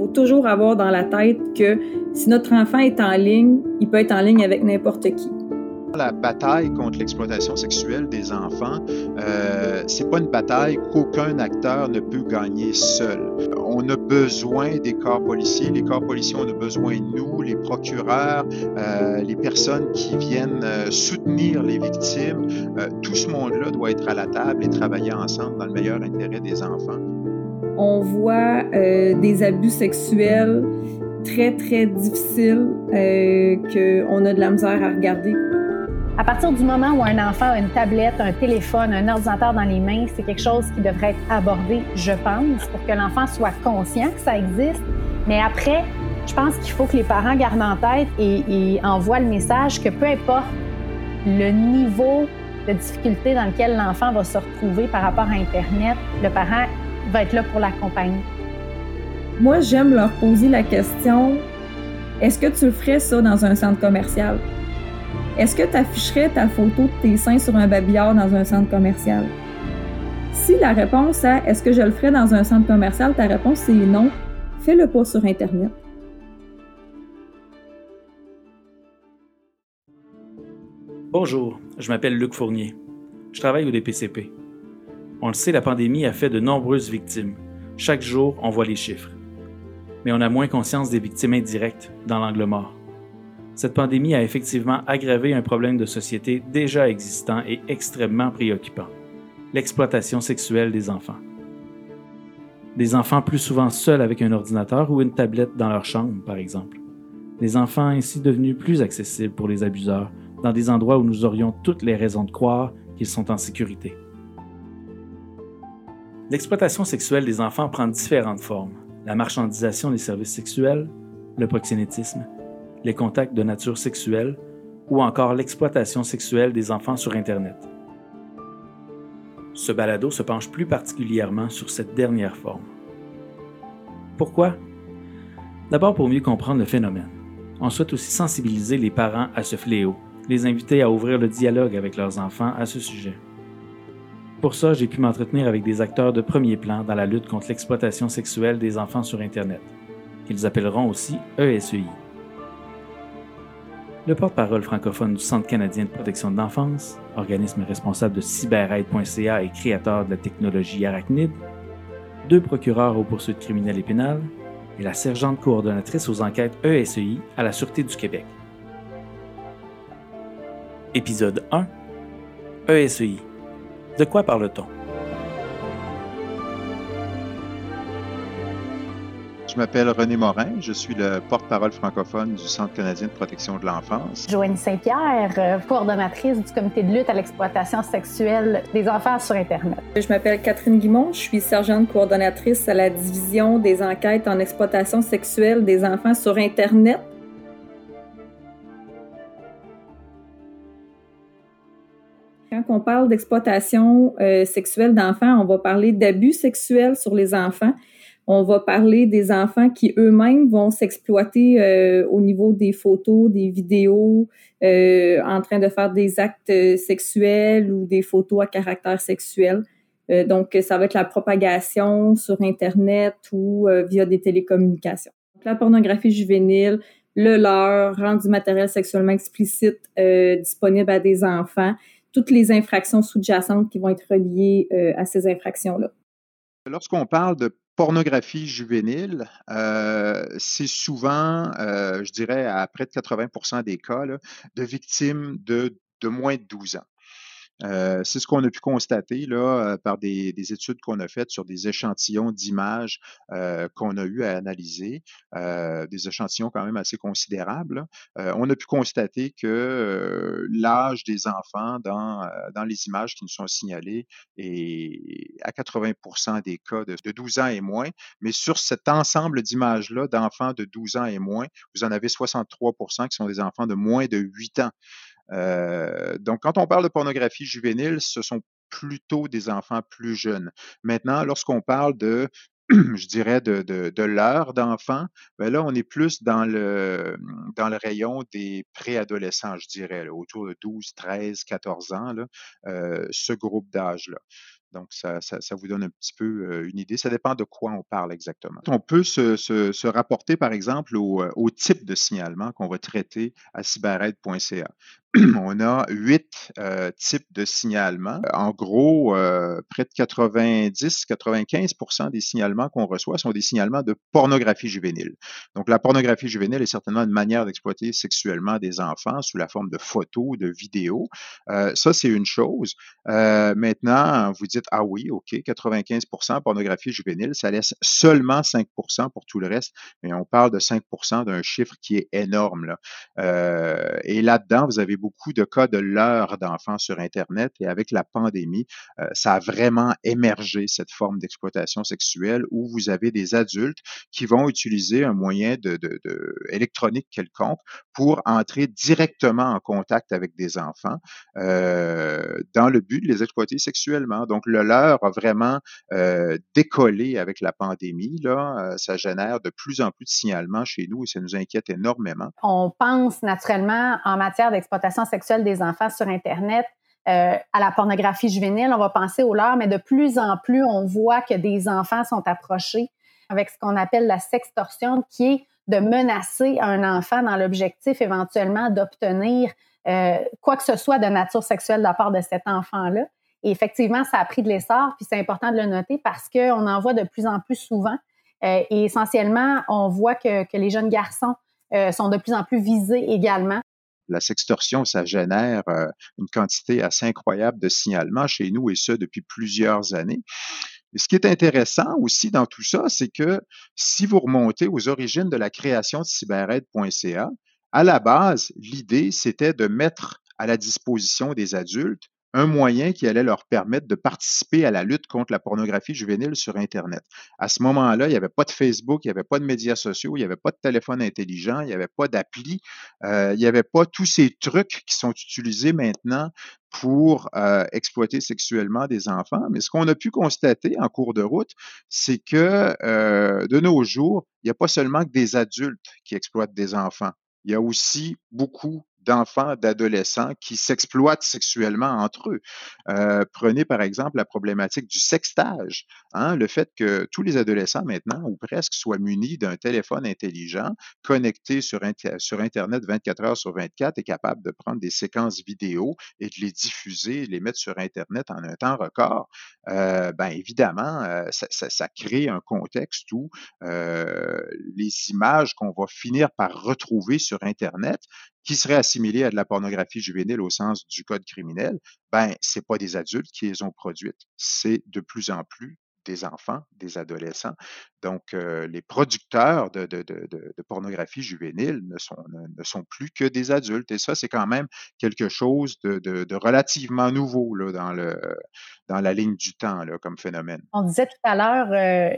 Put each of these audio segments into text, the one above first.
faut toujours avoir dans la tête que si notre enfant est en ligne, il peut être en ligne avec n'importe qui. La bataille contre l'exploitation sexuelle des enfants, euh, c'est pas une bataille qu'aucun acteur ne peut gagner seul. On a besoin des corps policiers, les corps policiers ont besoin de nous, les procureurs, euh, les personnes qui viennent euh, soutenir les victimes. Euh, tout ce monde-là doit être à la table et travailler ensemble dans le meilleur intérêt des enfants. On voit euh, des abus sexuels très, très difficiles euh, qu'on a de la misère à regarder. À partir du moment où un enfant a une tablette, un téléphone, un ordinateur dans les mains, c'est quelque chose qui devrait être abordé, je pense, pour que l'enfant soit conscient que ça existe. Mais après, je pense qu'il faut que les parents gardent en tête et, et envoient le message que peu importe le niveau de difficulté dans lequel l'enfant va se retrouver par rapport à Internet, le parent va être là pour l'accompagner. Moi, j'aime leur poser la question est-ce que tu ferais ça dans un centre commercial? Est-ce que tu afficherais ta photo de tes seins sur un babillard dans un centre commercial? Si la réponse à est-ce que je le ferais dans un centre commercial, ta réponse c'est non, fais-le pas sur Internet. Bonjour, je m'appelle Luc Fournier. Je travaille au DPCP. On le sait, la pandémie a fait de nombreuses victimes. Chaque jour, on voit les chiffres. Mais on a moins conscience des victimes indirectes dans l'angle mort. Cette pandémie a effectivement aggravé un problème de société déjà existant et extrêmement préoccupant, l'exploitation sexuelle des enfants. Des enfants plus souvent seuls avec un ordinateur ou une tablette dans leur chambre, par exemple. Des enfants ainsi devenus plus accessibles pour les abuseurs, dans des endroits où nous aurions toutes les raisons de croire qu'ils sont en sécurité. L'exploitation sexuelle des enfants prend différentes formes. La marchandisation des services sexuels, le proxénétisme, les contacts de nature sexuelle ou encore l'exploitation sexuelle des enfants sur Internet. Ce balado se penche plus particulièrement sur cette dernière forme. Pourquoi? D'abord pour mieux comprendre le phénomène. On souhaite aussi sensibiliser les parents à ce fléau, les inviter à ouvrir le dialogue avec leurs enfants à ce sujet. Pour ça, j'ai pu m'entretenir avec des acteurs de premier plan dans la lutte contre l'exploitation sexuelle des enfants sur Internet, qu'ils appelleront aussi ESEI. Le porte-parole francophone du Centre canadien de protection de l'enfance, organisme responsable de cyberaide.ca et créateur de la technologie Arachnid, deux procureurs aux poursuites criminelles et pénales, et la sergente coordonnatrice aux enquêtes ESEI à la Sûreté du Québec. Épisode 1 ESEI. De quoi parle-t-on? Je m'appelle René Morin, je suis le porte-parole francophone du Centre canadien de protection de l'enfance. Joanie Saint-Pierre, euh, coordonnatrice du comité de lutte à l'exploitation sexuelle des enfants sur Internet. Je m'appelle Catherine Guimont, je suis sergente coordonnatrice à la division des enquêtes en exploitation sexuelle des enfants sur Internet. Quand on parle d'exploitation euh, sexuelle d'enfants, on va parler d'abus sexuels sur les enfants. On va parler des enfants qui eux-mêmes vont s'exploiter euh, au niveau des photos, des vidéos, euh, en train de faire des actes sexuels ou des photos à caractère sexuel. Donc, ça va être la propagation sur Internet ou via des télécommunications. La pornographie juvénile, le leurre, rendre du matériel sexuellement explicite disponible à des enfants, toutes les infractions sous-jacentes qui vont être reliées euh, à ces infractions-là. Lorsqu'on parle de pornographie juvénile, euh, c'est souvent, euh, je dirais, à près de 80% des cas, de victimes de, de moins de 12 ans. Euh, c'est ce qu'on a pu constater là, euh, par des, des études qu'on a faites sur des échantillons d'images euh, qu'on a eu à analyser, des échantillons quand même assez considérables. On a pu constater que l'âge des enfants dans, les images qui nous sont signalées est à 80% des cas de, de 12 ans et moins. Mais sur cet ensemble d'images-là d'enfants de 12 ans et moins, vous en avez 63% qui sont des enfants de moins de 8 ans. Euh, donc, quand on parle de pornographie juvénile, ce sont plutôt des enfants plus jeunes. Maintenant, lorsqu'on parle de je dirais, de, l'heure d'enfant, ben là, on est plus dans le, dans le rayon des préadolescents, je dirais, autour de 12, 13, 14 ans, là, euh, ce groupe d'âge-là. Donc, ça, vous donne un petit peu une idée. Ça dépend de quoi on parle exactement. On peut se, rapporter, par exemple, au, au type de signalement qu'on va traiter à cyberAide.ca. on a huit euh, types de signalements. En gros, euh, près de 90-95% des signalements qu'on reçoit sont des signalements de pornographie juvénile. Donc, la pornographie juvénile est certainement une manière d'exploiter sexuellement des enfants sous la forme de photos, de vidéos. Euh, ça, c'est une chose. maintenant, vous dites, ah oui, OK, 95% pornographie juvénile, ça laisse seulement 5% pour tout le reste, mais on parle de 5% d'un chiffre qui est énorme. Là. et là-dedans, vous avez beaucoup de cas de leurre d'enfants sur Internet et avec la pandémie, euh, ça a vraiment émergé cette forme d'exploitation sexuelle où vous avez des adultes qui vont utiliser un moyen de, électronique quelconque pour entrer directement en contact avec des enfants euh, dans le but de les exploiter sexuellement. Donc le leurre a vraiment euh, décollé avec la pandémie. Là, ça génère de plus en plus de signalements chez nous et ça nous inquiète énormément. On pense naturellement en matière d'exploitation sexuelle des enfants sur Internet, euh, à la pornographie juvénile, on va penser au leurre, mais de plus en plus, on voit que des enfants sont approchés avec ce qu'on appelle la sextorsion, qui est de menacer un enfant dans l'objectif éventuellement d'obtenir euh, quoi que ce soit de nature sexuelle de la part de cet enfant-là. Et effectivement, ça a pris de l'essor, puis c'est important de le noter parce qu'on en voit de plus en plus souvent. Euh, et essentiellement, on voit que, que les jeunes garçons sont de plus en plus visés également la sextorsion, ça génère euh, une quantité assez incroyable de signalements chez nous et ce depuis plusieurs années. Ce qui est intéressant aussi dans tout ça, c'est que si vous remontez aux origines de la création de cyberAide.ca, à la base, l'idée, c'était de mettre à la disposition des adultes un moyen qui allait leur permettre de participer à la lutte contre la pornographie juvénile sur Internet. À ce moment-là, il n'y avait pas de Facebook, il n'y avait pas de médias sociaux, il n'y avait pas de téléphone intelligent, il n'y avait pas d'appli, euh, il n'y avait pas tous ces trucs qui sont utilisés maintenant pour euh, exploiter sexuellement des enfants. Mais ce qu'on a pu constater en cours de route, c'est que euh, de nos jours, il n'y a pas seulement que des adultes qui exploitent des enfants. Il y a aussi beaucoup d'enfants, d'adolescents qui s'exploitent sexuellement entre eux. Euh, prenez par exemple la problématique du sextage, hein, le fait que tous les adolescents maintenant, ou presque, soient munis d'un téléphone intelligent, connecté sur, sur Internet 24 heures sur 24 et capable de prendre des séquences vidéo et de les diffuser, les mettre sur Internet en un temps record. Euh, ben évidemment, euh, ça, crée un contexte où euh, les images qu'on va finir par retrouver sur Internet qui serait assimilé à de la pornographie juvénile au sens du code criminel, ben, c'est pas des adultes qui les ont produites. C'est de plus en plus des enfants, des adolescents. Donc, euh, les producteurs de, de, de, pornographie juvénile ne sont, ne, sont plus que des adultes. Et ça, c'est quand même quelque chose de, relativement nouveau là, dans, le, dans la ligne du temps là, comme phénomène. On disait tout à l'heure, euh,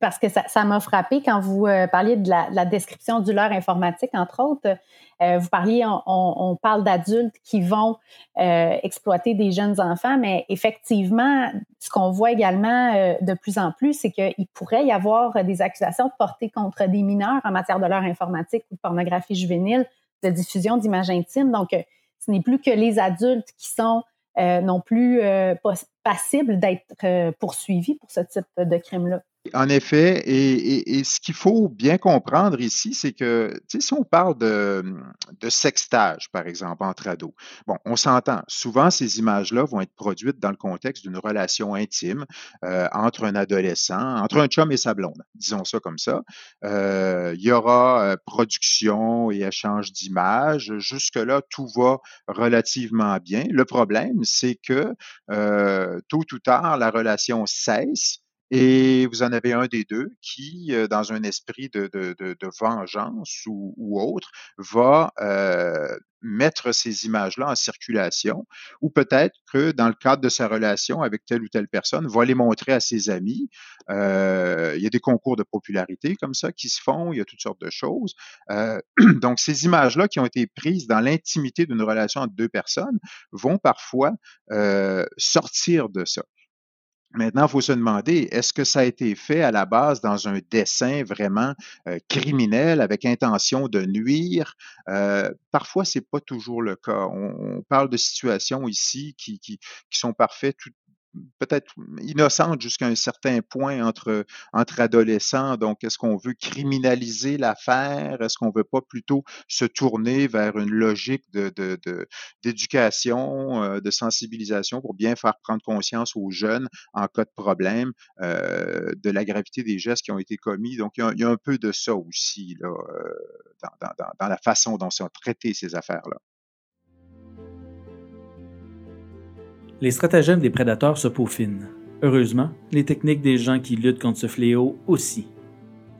parce que ça m'a frappé quand vous euh, parliez de la, description du leurre informatique, entre autres, vous parliez, on, parle d'adultes qui vont exploiter des jeunes enfants, mais effectivement, ce qu'on voit également de plus en plus, c'est qu'il pourrait y avoir des accusations portées contre des mineurs en matière de leur informatique ou de pornographie juvénile, de diffusion d'images intimes. Donc, ce n'est plus que les adultes qui sont non plus passibles d'être poursuivis pour ce type de crime-là. En effet, et, ce qu'il faut bien comprendre ici, c'est que si on parle de, de, sextage, par exemple, entre ados, bon, on s'entend. Souvent, ces images-là vont être produites dans le contexte d'une relation intime euh, entre un adolescent, entre un chum et sa blonde, disons ça comme ça. Euh, il y aura euh, production et échange d'images. Jusque-là, tout va relativement bien. Le problème, c'est que tôt ou tard, la relation cesse et vous en avez un des deux qui, euh, dans un esprit de, vengeance ou, autre, va euh, mettre ces images-là en circulation, ou peut-être que dans le cadre de sa relation avec telle ou telle personne, va les montrer à ses amis. Euh, il y a des concours de popularité comme ça qui se font, il y a toutes sortes de choses. Donc, ces images-là qui ont été prises dans l'intimité d'une relation entre deux personnes vont parfois sortir de ça. Maintenant, il faut se demander, est-ce que ça a été fait à la base dans un dessin vraiment euh, criminel avec intention de nuire? Euh, parfois, c'est pas toujours le cas. On, parle de situations ici qui sont parfaites, tout, peut-être innocente jusqu'à un certain point entre, entre adolescents. Donc, est-ce qu'on veut criminaliser l'affaire? Est-ce qu'on veut pas plutôt se tourner vers une logique d'éducation, de, de, sensibilisation pour bien faire prendre conscience aux jeunes en cas de problème de la gravité des gestes qui ont été commis? Donc, il y a, un peu de ça aussi dans, dans, dans la façon dont sont traitées ces affaires-là. Les stratagèmes des prédateurs se peaufinent. Heureusement, les techniques des gens qui luttent contre ce fléau aussi.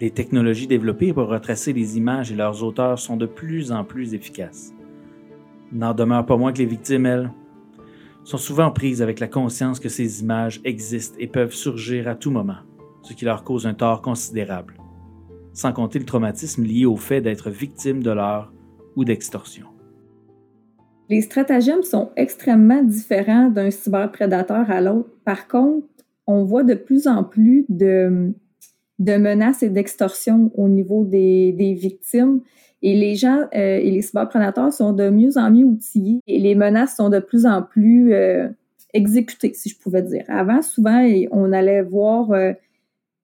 Les technologies développées pour retracer les images et leurs auteurs sont de plus en plus efficaces. N'en demeure pas moins que les victimes, elles, sont souvent prises avec la conscience que ces images existent et peuvent surgir à tout moment, ce qui leur cause un tort considérable, sans compter le traumatisme lié au fait d'être victime de l'art ou d'extorsion. Les stratagèmes sont extrêmement différents d'un cyberprédateur à l'autre. Par contre, on voit de plus en plus de, menaces et d'extorsions au niveau des, des, victimes. Et les gens euh, et les cyberprédateurs sont de mieux en mieux outillés et les menaces sont de plus en plus euh, exécutées, si je pouvais dire. Avant, souvent, on allait voir euh,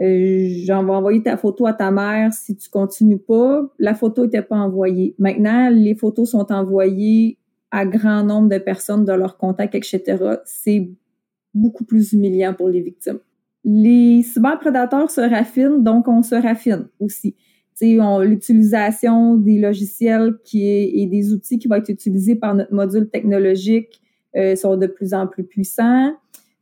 vais envoyer ta photo à ta mère si tu continues pas. La photo n'était pas envoyée. Maintenant, les photos sont envoyées à grand nombre de personnes de leur contact, etc., c'est beaucoup plus humiliant pour les victimes. Les cyberprédateurs se raffinent, donc on se raffine aussi. L'utilisation des logiciels qui est, et des outils qui vont être utilisés par notre module technologique euh, sont de plus en plus puissants.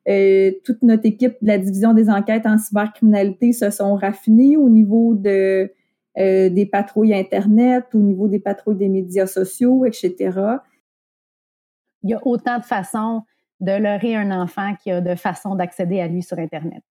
Euh, toute notre équipe de la division des enquêtes en cybercriminalité se sont raffinés au niveau de, euh, des patrouilles Internet, au niveau des patrouilles des médias sociaux, etc il y a autant de façons de leurrer un enfant qu'il y a de façons d'accéder à lui sur Internet.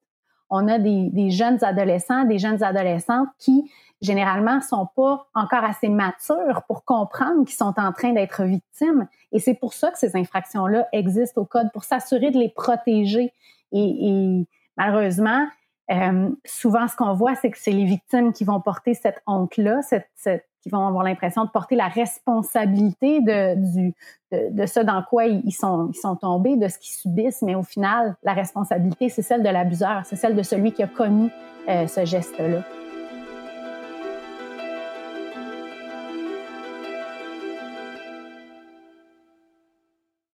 On a des, jeunes adolescents, des jeunes adolescentes qui, généralement, sont pas encore assez matures pour comprendre qu'ils sont en train d'être victimes. Et c'est pour ça que ces infractions-là existent au code, pour s'assurer de les protéger. Et, malheureusement, euh, souvent, ce qu'on voit, c'est que c'est les victimes qui vont porter cette honte-là, cette, cette qui vont avoir l'impression de porter la responsabilité de, du, de, ce dans quoi ils sont, ils sont tombés, de ce qu'ils subissent, mais au final, la responsabilité, c'est celle de l'abuseur, c'est celle de celui qui a commis euh, ce geste-là.